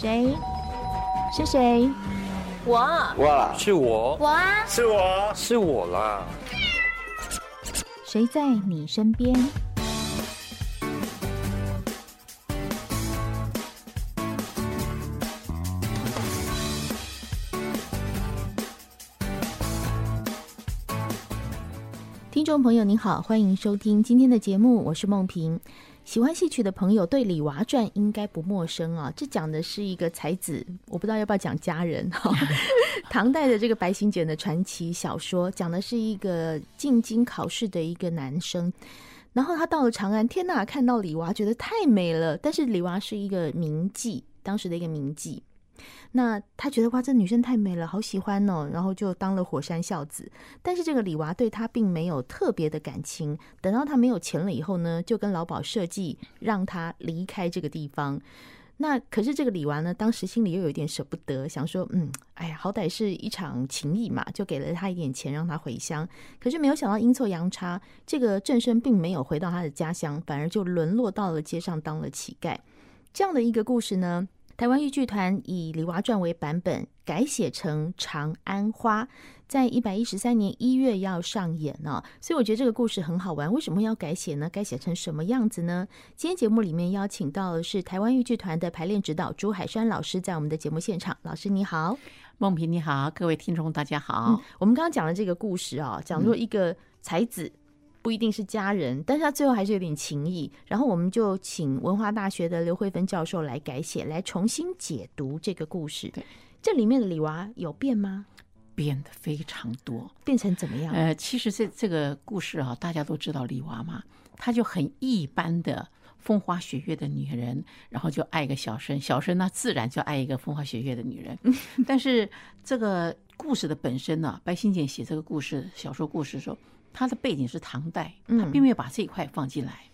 谁？是谁？我。哇，是我。我啊，是我，是我啦。谁在你身边？听众朋友您好，欢迎收听今天的节目，我是梦萍。喜欢戏曲的朋友对《李娃传》应该不陌生啊，这讲的是一个才子，我不知道要不要讲家人哈。唐代的这个白行简的传奇小说，讲的是一个进京考试的一个男生，然后他到了长安，天呐，看到李娃觉得太美了，但是李娃是一个名妓，当时的一个名妓。那他觉得哇，这女生太美了，好喜欢哦，然后就当了火山孝子。但是这个李娃对他并没有特别的感情。等到他没有钱了以后呢，就跟老鸨设计让他离开这个地方。那可是这个李娃呢，当时心里又有点舍不得，想说，嗯，哎呀，好歹是一场情谊嘛，就给了他一点钱让他回乡。可是没有想到阴错阳差，这个郑生并没有回到他的家乡，反而就沦落到了街上当了乞丐。这样的一个故事呢，台湾豫剧团以《李娃传》为版本改写成《长安花》，在一百一十三年一月要上演呢，所以我觉得这个故事很好玩。为什么要改写呢？改写成什么样子呢？今天节目里面邀请到的是台湾豫剧团的排练指导朱海山老师，在我们的节目现场。老师你好，梦萍你好，各位听众大家好。嗯，我们刚刚讲的这个故事啊，讲说一个才子。不一定是家人，但是他最后还是有点情谊。然后我们就请文化大学的刘慧芬教授来改写，来重新解读这个故事。对，这里面的李娃有变吗？变得非常多，变成怎么样？呃，其实这这个故事啊，大家都知道李娃嘛，她就很一般的风花雪月的女人，然后就爱一个小生，小生呢自然就爱一个风花雪月的女人。但是这个故事的本身呢，白新简写这个故事小说故事的时候。他的背景是唐代，他并没有把这一块放进来。嗯。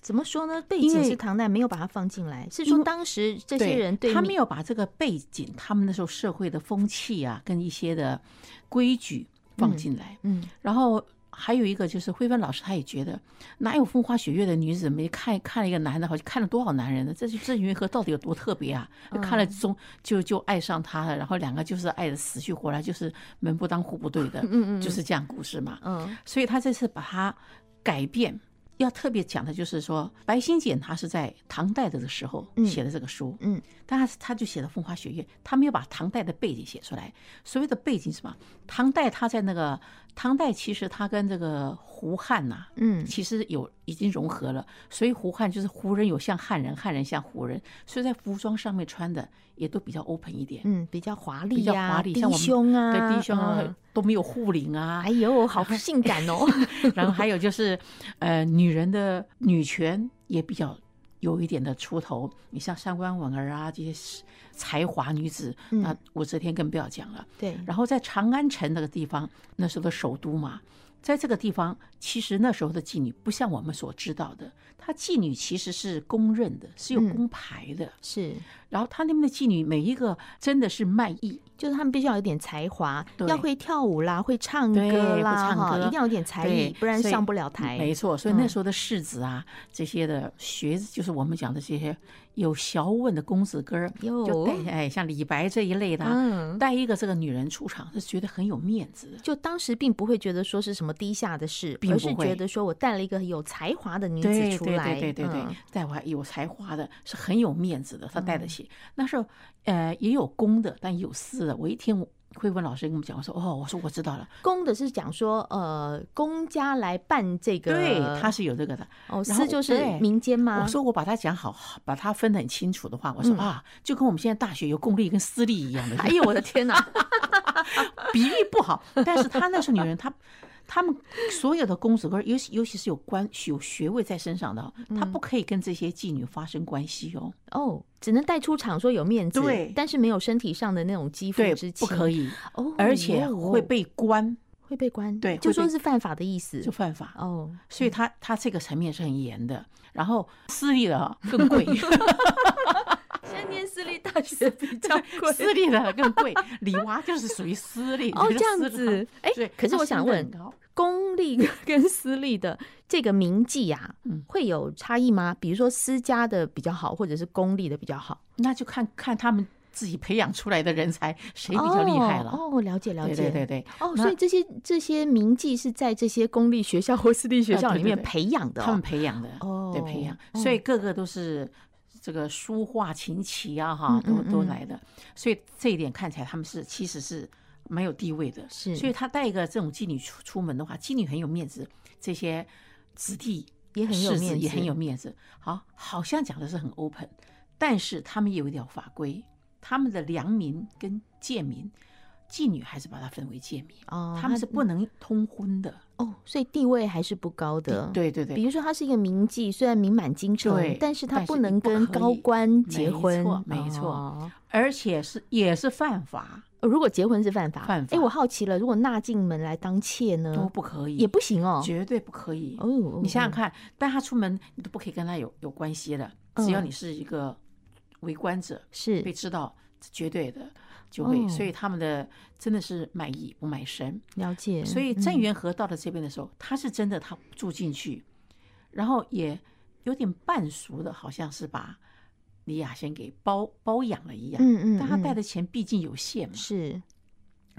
怎么说呢？背景是唐代，没有把它放进来，是说当时这些人对，对他没有把这个背景，他们那时候社会的风气啊，跟一些的规矩放进来。嗯，嗯，然后。还有一个就是慧芬老师，她也觉得哪有风花雪月的女子没看看了一个男的，好像看了多少男人呢？这这云河到底有多特别啊？看了中就就爱上他了，然后两个就是爱的死去活来，就是门不当户不对的，嗯嗯就是这样故事嘛。嗯，所以他这次把它改变。要特别讲的就是说，白新简他是在唐代的时候写的这个书，嗯，但是他就写的风花雪月，他没有把唐代的背景写出来。所谓的背景是什么？唐代他在那个唐代，其实他跟这个胡汉呐，嗯，其实有已经融合了。所以胡汉就是胡人有像汉人，汉人像胡人，所以在服装上面穿的也都比较 open 一点，嗯，比较华丽，比较华丽，像低胸啊，对，低胸啊。都没有护领啊！哎呦，好性感哦！然后还有就是，呃，女人的女权也比较有一点的出头。你像上官婉儿啊，这些才华女子，那武则天更不要讲了。对。然后在长安城那个地方，那时候的首都嘛，在这个地方，其实那时候的妓女不像我们所知道的，她妓女其实是公认的，是有工牌的。是。然后他那边的妓女每一个真的是卖艺。就是他们必须要有点才华，要会跳舞啦，会唱歌啦，哈，一定要有点才艺，不然上不了台。没错，所以那时候的世子啊，这些的学子，就是我们讲的这些有小稳的公子哥儿，就带哎，像李白这一类的，带一个这个女人出场，是觉得很有面子。就当时并不会觉得说是什么低下的事，而是觉得说我带了一个有才华的女子出来，对对对对，带我有才华的是很有面子的，他带得起。那时候呃也有公的，但也有私的。我一听慧芬老师跟我们讲，我说哦，我说我知道了，公的是讲说呃，公家来办这个，对，他是有这个的。哦，私就是民间吗？我说我把它讲好，把它分得很清楚的话，我说啊，就跟我们现在大学有公立跟私立一样的。哎呦，我的天哪，比喻不好。但是他那是女人，他。他们所有的公子哥，尤其尤其是有官有学位在身上的，他不可以跟这些妓女发生关系哦。哦，只能带出场说有面子，对，但是没有身体上的那种肌肤之亲，不可以。哦，而且会被关，会被关，对，就说是犯法的意思，就犯法。哦，所以他他这个层面是很严的。然后私立的更贵。现在念私立大学比较 贵，私立的更贵。李娃就是属于私立哦，这样子。哎，可是我想问，公立跟私立的这个名妓呀，嗯，会有差异吗？比如说私家的比较好，或者是公立的比较好？那就看看他们自己培养出来的人才谁比较厉害了。哦，哦，了解了解，对对对对。哦，所以这些这些名妓是在这些公立学校或私立学校里面培养的，哦，他们培养的，哦，对，培养，所以个个都是这个书画琴棋啊，哈，都都来的。所以这一点看起来他们是其实是。蛮有地位的，是，所以他带一个这种妓女出出门的话，妓女很有面子，这些子弟也很有面子，也很有面子。好，好像讲的是很 open，但是他们有一条法规，他们的良民跟贱民，妓女还是把它分为贱民哦，他们是不能通婚的哦，所以地位还是不高的。对对对，比如说他是一个名妓，虽然名满京城，但是他不能跟高官结婚，没错，没错，而且是也是犯法。如果结婚是犯法，犯法。哎，我好奇了，如果纳进门来当妾呢？都不可以，也不行哦，绝对不可以。哦，你想想看，带他出门，你都不可以跟他有有关系的。只要你是一个围观者，是被知道，绝对的就会。所以他们的真的是卖艺不卖身，了解。所以郑元和到了这边的时候，他是真的他住进去，然后也有点半熟的，好像是把。李亚仙给包包养了一样，嗯嗯，但他带的钱毕竟有限嘛，是，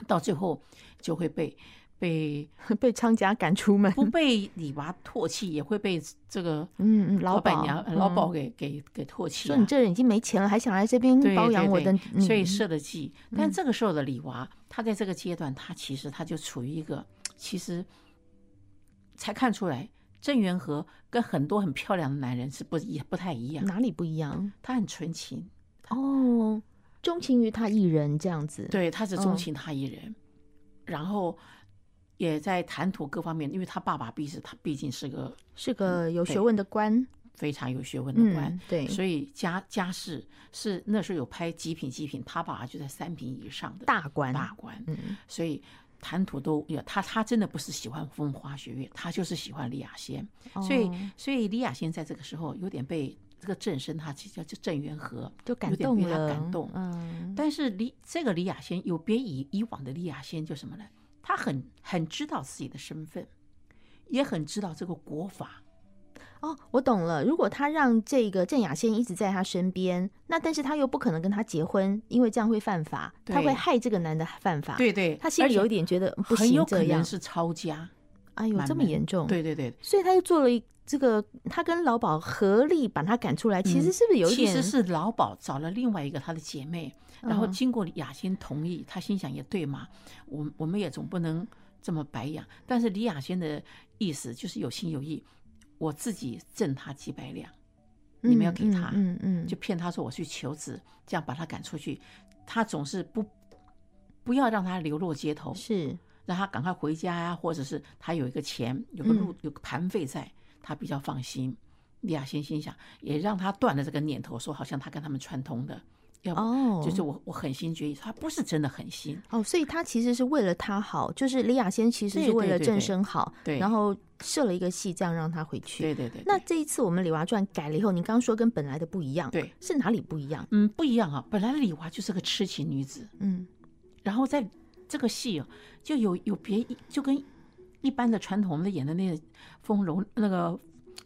到最后就会被被 被昌家赶出门，不被李娃唾弃，也会被这个 嗯嗯老板娘老鸨给给给唾弃。说你这人已经没钱了，还想来这边包养我的，所以设了计。但这个时候的李娃，他在这个阶段，他其实他就处于一个，其实才看出来。郑元和跟很多很漂亮的男人是不也不太一样，哪里不一样？他很纯情哦，钟情于他一人这样子。对，他是钟情他一人，哦、然后也在谈吐各方面，因为他爸爸毕是他毕竟是个是个有学问的官，非常有学问的官，嗯、对，所以家家世是那时候有拍极品极品，他爸爸就在三品以上的大官大官，嗯，所以。谈吐都有他，他真的不是喜欢风花雪月，他就是喜欢李亚仙。所以，所以李亚仙在这个时候有点被这个郑生，他叫就郑元和就感动了，有点被他感动。嗯，但是李这个李亚仙有别以以往的李亚仙，就什么呢？他很很知道自己的身份，也很知道这个国法。哦，我懂了。如果他让这个郑雅仙一直在他身边，那但是他又不可能跟他结婚，因为这样会犯法，他会害这个男的犯法。对对，他心里有一点觉得不行，很有可能是抄家。哎呦，这么严重？对对对，所以他就做了一这个，他跟老鸨合力把他赶出来。其实是不是有一点？其实是老鸨找了另外一个他的姐妹，然后经过雅欣同意，他心想也对嘛，我我们也总不能这么白养。但是李雅仙的意思就是有心有意。我自己挣他几百两，你们要给他，嗯嗯，就骗他说我去求子，这样把他赶出去。他总是不不要让他流落街头，是让他赶快回家呀，或者是他有一个钱，有个路，有个盘费在，他比较放心。李亚仙心想，也让他断了这个念头，说好像他跟他们串通的。要哦，就是我，我狠心决意，他不是真的狠心哦，所以他其实是为了他好，就是李亚仙其实是为了郑生好，对，然后设了一个戏，这样让他回去。对对对。那这一次我们李娃传改了以后，你刚刚说跟本来的不一样，对，是哪里不一样？嗯，不一样啊，本来李娃就是个痴情女子，嗯，然后在这个戏就有有别，就跟一般的传统我们演的那个风流那个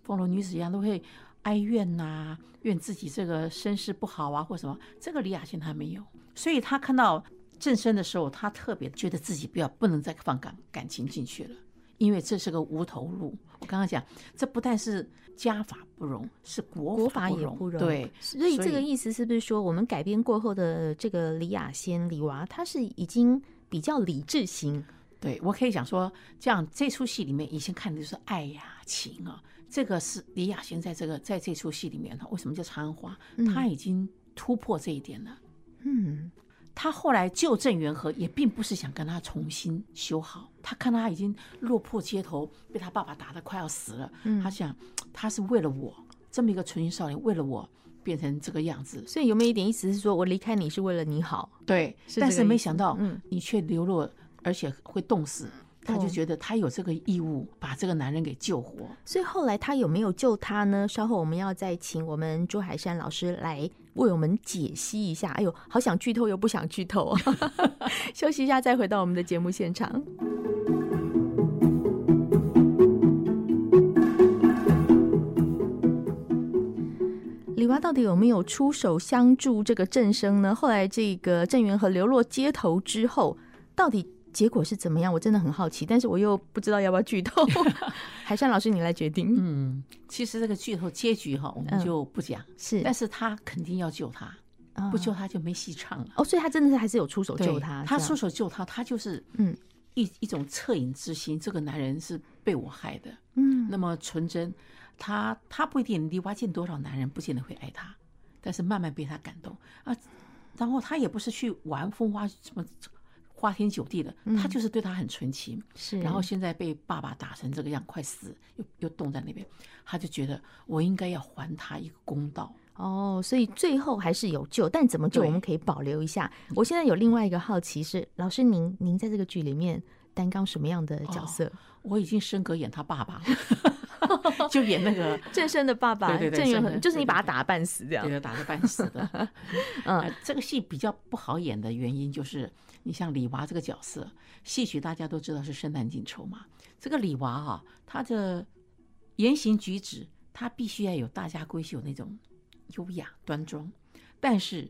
风流女子一样，都会。哀怨呐、啊，怨自己这个身世不好啊，或什么。这个李雅仙她没有，所以她看到正生的时候，她特别觉得自己不要不能再放感感情进去了，因为这是个无头路。我刚刚讲，这不但是家法不容，是国法也不容。对，所以这个意思是不是说，我们改编过后的这个李雅仙李娃，她是已经比较理智型？对，我可以讲说，这样这出戏里面以前看的就是爱呀、啊、情啊。这个是李亚仙在这个在这出戏里面，他为什么叫长安花？他已经突破这一点了。嗯，他后来救郑元和也并不是想跟他重新修好。他看他已经落魄街头，被他爸爸打得快要死了。嗯，他想他是为了我这么一个纯情少年，为了我变成这个样子。所以有没有一点意思是说我离开你是为了你好？对，但是没想到，嗯，你却流落，而且会冻死他就觉得他有这个义务把这个男人给救活。所以后来他有没有救他呢？稍后我们要再请我们朱海山老师来为我们解析一下。哎呦好想剧透又不想剧透。休息一下再回到我们的节目现场。李娃到底有没有出手相助这个郑生呢？后来这个郑源和流落街头之后到底结果是怎么样？我真的很好奇，但是我又不知道要不要剧透。海山老师，你来决定。嗯，其实这个剧透结局哈，我们就不讲。是，但是他肯定要救他，不救他就没戏唱了。哦，所以他真的是还是有出手救他。他出手救他，他就是嗯。一一种恻隐之心，这个男人是被我害的，嗯，那么纯真，他他不一定，你挖见多少男人不见得会爱他，但是慢慢被他感动啊，然后他也不是去玩风花什么花天酒地的，他就是对他很纯情，是，然后现在被爸爸打成这个样，快死，又又冻在那边，他就觉得我应该要还他一个公道。哦，所以最后还是有救，但怎么救我们可以保留一下。我现在有另外一个好奇是，老师您您在这个剧里面担纲什么样的角色？哦、我已经升格演他爸爸，就演那个 郑生的爸爸，对对对，郑元和，就是你把他打得半死这样，对，打的半死的。嗯、呃，这个戏比较不好演的原因就是，你像李娃这个角色，戏曲大家都知道是生旦净丑嘛，这个李娃啊，他的言行举止，他必须要有大家闺秀那种。优雅端庄，但是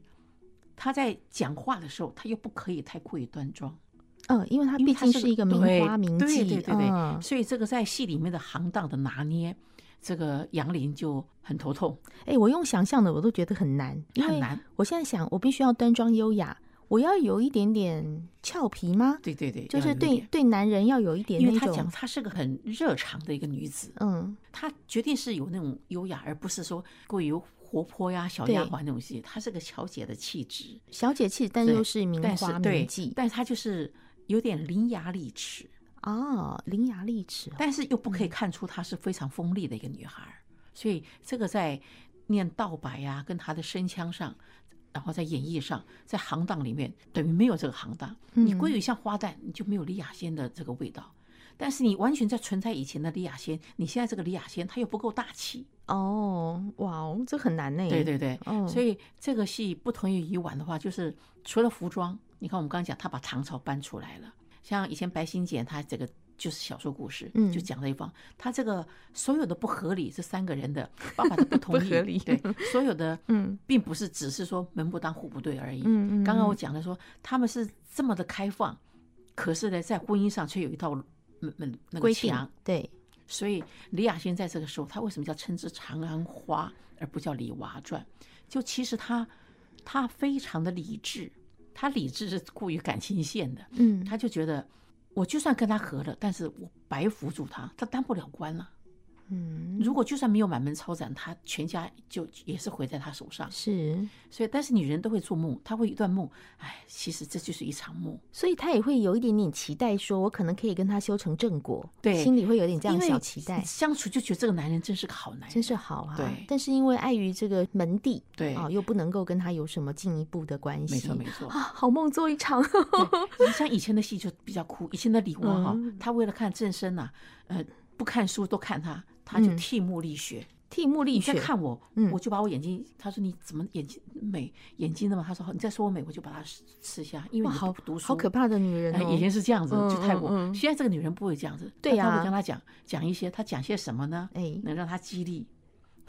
他在讲话的时候，他又不可以太过于端庄。嗯，因为他毕竟是一个名花名妓，对对对对，嗯、所以这个在戏里面的行当的拿捏，这个杨林就很头痛。哎，我用想象的，我都觉得很难，很难。我现在想，我必须要端庄优雅，我要有一点点俏皮吗？对对对，就是对对男人要有一点那种。因为他讲她是个很热肠的一个女子，嗯，她绝对是有那种优雅，而不是说过于。活泼呀，小丫鬟那种戏，她是个小姐的气质，小姐气质，但又是名花名妓，但是她就是有点伶牙俐齿。哦，伶牙俐齿，但是又不可以看出她是非常锋利的一个女孩，所以这个在念道白呀，跟她的声腔上，然后在演绎上，在行当里面等于没有这个行当，你归于像花旦，你就没有李雅仙的这个味道。但是你完全在存在以前的李雅仙，你现在这个李雅仙，她又不够大气。哦，哇哦，这很难呢。对对对，哦、所以这个戏不同于以往的话，就是除了服装，你看我们刚刚讲，他把唐朝搬出来了，像以前白心简，他这个就是小说故事，嗯，就讲了一方，他这个所有的不合理，这三个人的爸爸的不同意，对，所有的 嗯，并不是只是说门不当户不对而已。嗯嗯，刚刚我。讲的说他们是这么的开放，可是呢，在婚姻上却有一道门门那个墙，对，所以李雅仙在这个时候，他为什么叫称之《长安花》而不叫《李娃传》？就其实他他非常的理智，他理智是过于感情线的，嗯，他就觉得我就算跟他和了，但是我白扶助他，他当不了官了。嗯，如果就算没有满门抄斩，他全家就也是毁在他手上。是，所以但是女人都会做梦，她会一段梦，哎，其实这就是一场梦。所以她也会有一点点期待，说我可能可以跟他修成正果。对，心里会有点这样小期待。相处就觉得这个男人真是个好男人，真是好啊。对，但是因为碍于这个门第，对啊，又不能够跟他有什么进一步的关系。没错没错啊，好梦做一场。像以前的戏就比较酷，以前的李娃哈，他为了看正生呐，呃，不看书都看他。他就替目力学，替目力学。你再看我，我就把我眼睛。他说：“你怎么眼睛美？眼睛的嘛？”他说：“好，你再说我美，我就把它吃下。”因为好读书，好可怕的女人。以前是这样子，就太过。现在这个女人不会这样子。对呀，他会跟他讲讲一些，他讲些什么呢？哎，能让他激励。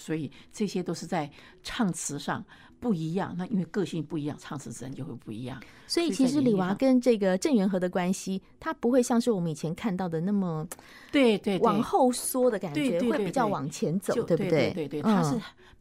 所以这些都是在唱词上不一样，那因为个性不一样，唱词自然就会不一样。所以其实李娃跟这个郑元和的关系，他不会像是我们以前看到的那么对对往后缩的感觉，会比较往前走，对不对？对对对，他是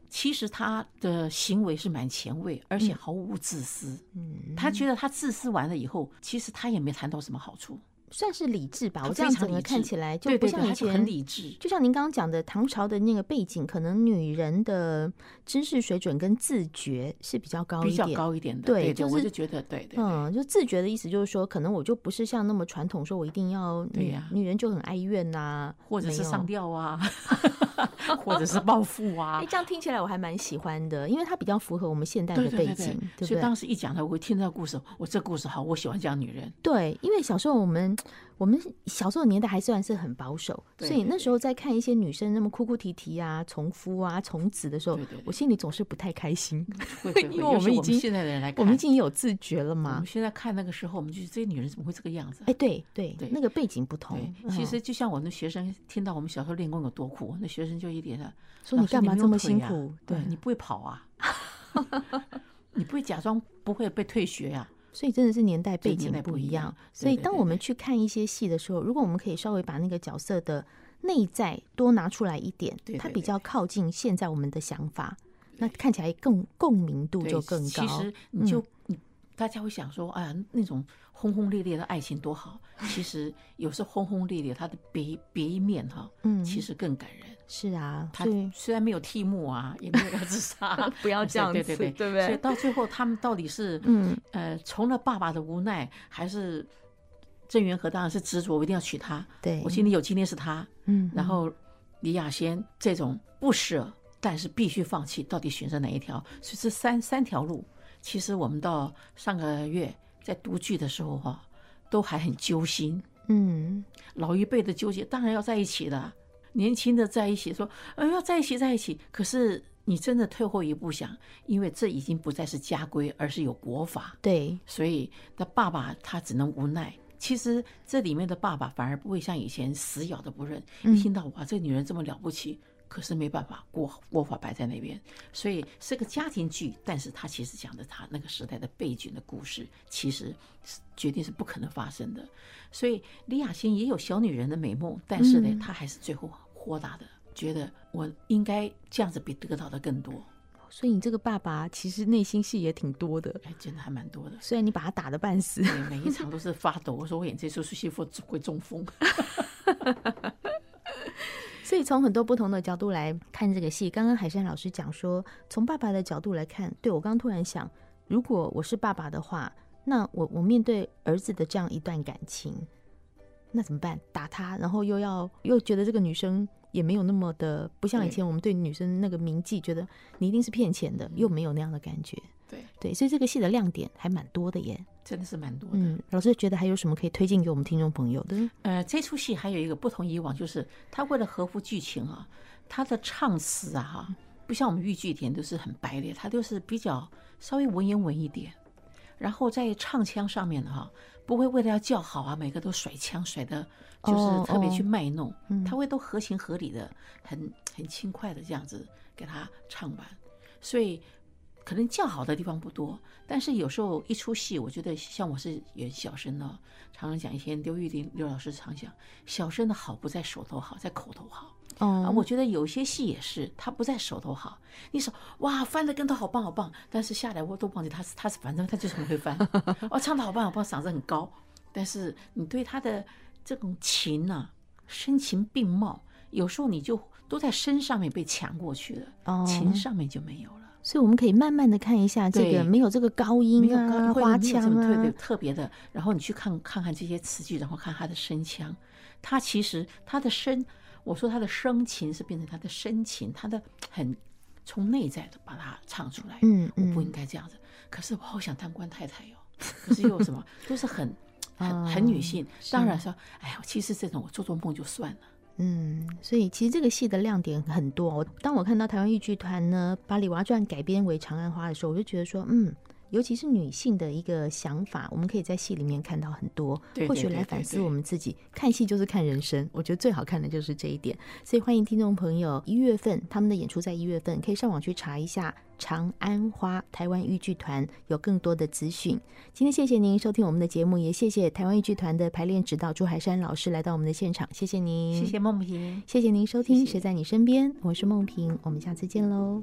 其实他的行为是蛮前卫，而且毫无自私。嗯，他觉得他自私完了以后，其实他也没谈到什么好处。算是理智吧，我这样整个看起来就不像以前很理智。就像您刚刚讲的，唐朝的那个背景，可能女人的知识水准跟自觉是比较高一点，比较高一点的。对，就是我就觉得，对对，嗯，就自觉的意思就是说，可能我就不是像那么传统，说我一定要对呀，女人就很哀怨呐，或者是上吊啊，或者是暴富啊。哎，这样听起来我还蛮喜欢的，因为它比较符合我们现代的背景。所以当时一讲他，我会听到故事，我这故事好，我喜欢这样女人。对，因为小时候我们。我们小时候的年代还算是很保守，所以那时候在看一些女生那么哭哭啼啼啊、从夫啊、从子的时候，我心里总是不太开心，因为我们已经现在的人来看，我们已经有自觉了嘛。我们现在看那个时候，我们就是这些女人怎么会这个样子？哎，对对对，那个背景不同。其实就像我那学生听到我们小时候练功有多苦，那学生生就一点了，说你干嘛这么辛苦？啊、对，你不会跑啊，你不会假装不会被退学呀、啊？所以真的是年代背景不一样。一样所以当我们去看一些戏的时候，如果我们可以稍微把那个角色的内在多拿出来一点，对对对对，它比较靠近现在我们的想法，那看起来更共鸣度就更高。其实你就、嗯、大家会想说，哎呀，那种轰轰烈烈的爱情多好。其实有时候轰轰烈烈，它的别别一面哈，嗯，其实更感人。是啊，他虽然没有替母啊，也没有要自杀，不要这样子，对对对，对不对？所以到最后，他们到底是嗯呃，从了爸爸的无奈，还是郑元和当然是执着，我一定要娶她。对，我心里有今天是他。嗯，然后李亚仙这种不舍，但是必须放弃，到底选择哪一条？所以这三三条路，其实我们到上个月在读剧的时候哈，都还很揪心。嗯，老一辈的纠结，当然要在一起的。年轻的在一起说，呃，要在一起在一起。可是你真的退后一步想，因为这已经不再是家规，而是有国法。对，所以那爸爸他只能无奈。其实这里面的爸爸反而不会像以前死咬的不认。一听到哇，这个女人这么了不起，可是没办法，国国法摆在那边。所以是个家庭剧，但是他其实讲的他那个时代的背景的故事，其实是决定是不可能发生的。所以李雅欣也有小女人的美梦，但是呢，她还是最后豁达的，觉得我应该这样子比得到的更多。所以你这个爸爸其实内心戏也挺多的，哎，真的还蛮多的。虽然你把他打的半死，每一场都是发抖。我说我演这出戏会会中风。所以从很多不同的角度来看这个戏，刚刚海山老师讲说，从爸爸的角度来看，对，我刚刚突然想，如果我是爸爸的话。那我我面对儿子的这样一段感情，那怎么办？打他，然后又要又觉得这个女生也没有那么的，不像以前我们对女生那个铭记，觉得你一定是骗钱的，又没有那样的感觉。对对，所以这个戏的亮点还蛮多的耶，真的是蛮多的。嗯，老师觉得还有什么可以推荐给我们听众朋友的？呃，这出戏还有一个不同以往，就是他为了合乎剧情啊，他的唱词啊哈，不像我们豫剧点都是很白的，他都是比较稍微文言文一点。然后在唱腔上面哈，不会为了要叫好啊，每个都甩腔甩的，就是特别去卖弄，他会都合情合理的，很很轻快的这样子给他唱完。所以可能叫好的地方不多，但是有时候一出戏，我觉得像我是演小生的，常常讲，一些刘玉玲刘老师常讲，小生的好不在手头好，在口头好。哦、嗯，我觉得有些戏也是，他不在手头好。你说哇，翻的跟头好棒好棒，但是下来我都忘记他是他是，反正他就是很会翻。哦，唱的好棒好棒，嗓子很高，但是你对他的这种情呐、啊，声情并茂，有时候你就都在身上面被抢过去了，哦、情上面就没有了。所以我们可以慢慢的看一下这个没有这个高音啊、花腔啊，特别特别的。然后你去看看看这些词句，然后看他的声腔，他其实他的声。我说他的声情是变成他的深情，他的很从内在的把它唱出来。嗯，我不应该这样子。可是我好想当官太太哟。可是又什么，都是很很很女性。当然说，哎呀，其实这种我做做梦就算了。嗯，所以其实这个戏的亮点很多。我当我看到台湾豫剧团呢把《李娃传》改编为《长安花》的时候，我就觉得说，嗯。尤其是女性的一个想法，我们可以在戏里面看到很多，或许来反思我们自己。看戏就是看人生，我觉得最好看的就是这一点。所以欢迎听众朋友，一月份他们的演出在一月份，可以上网去查一下《长安花》台湾豫剧团，有更多的资讯。今天谢谢您收听我们的节目，也谢谢台湾豫剧团的排练指导朱海山老师来到我们的现场，谢谢您，谢谢梦萍，谢谢您收听《谁在你身边》，我是梦萍，我们下次见喽。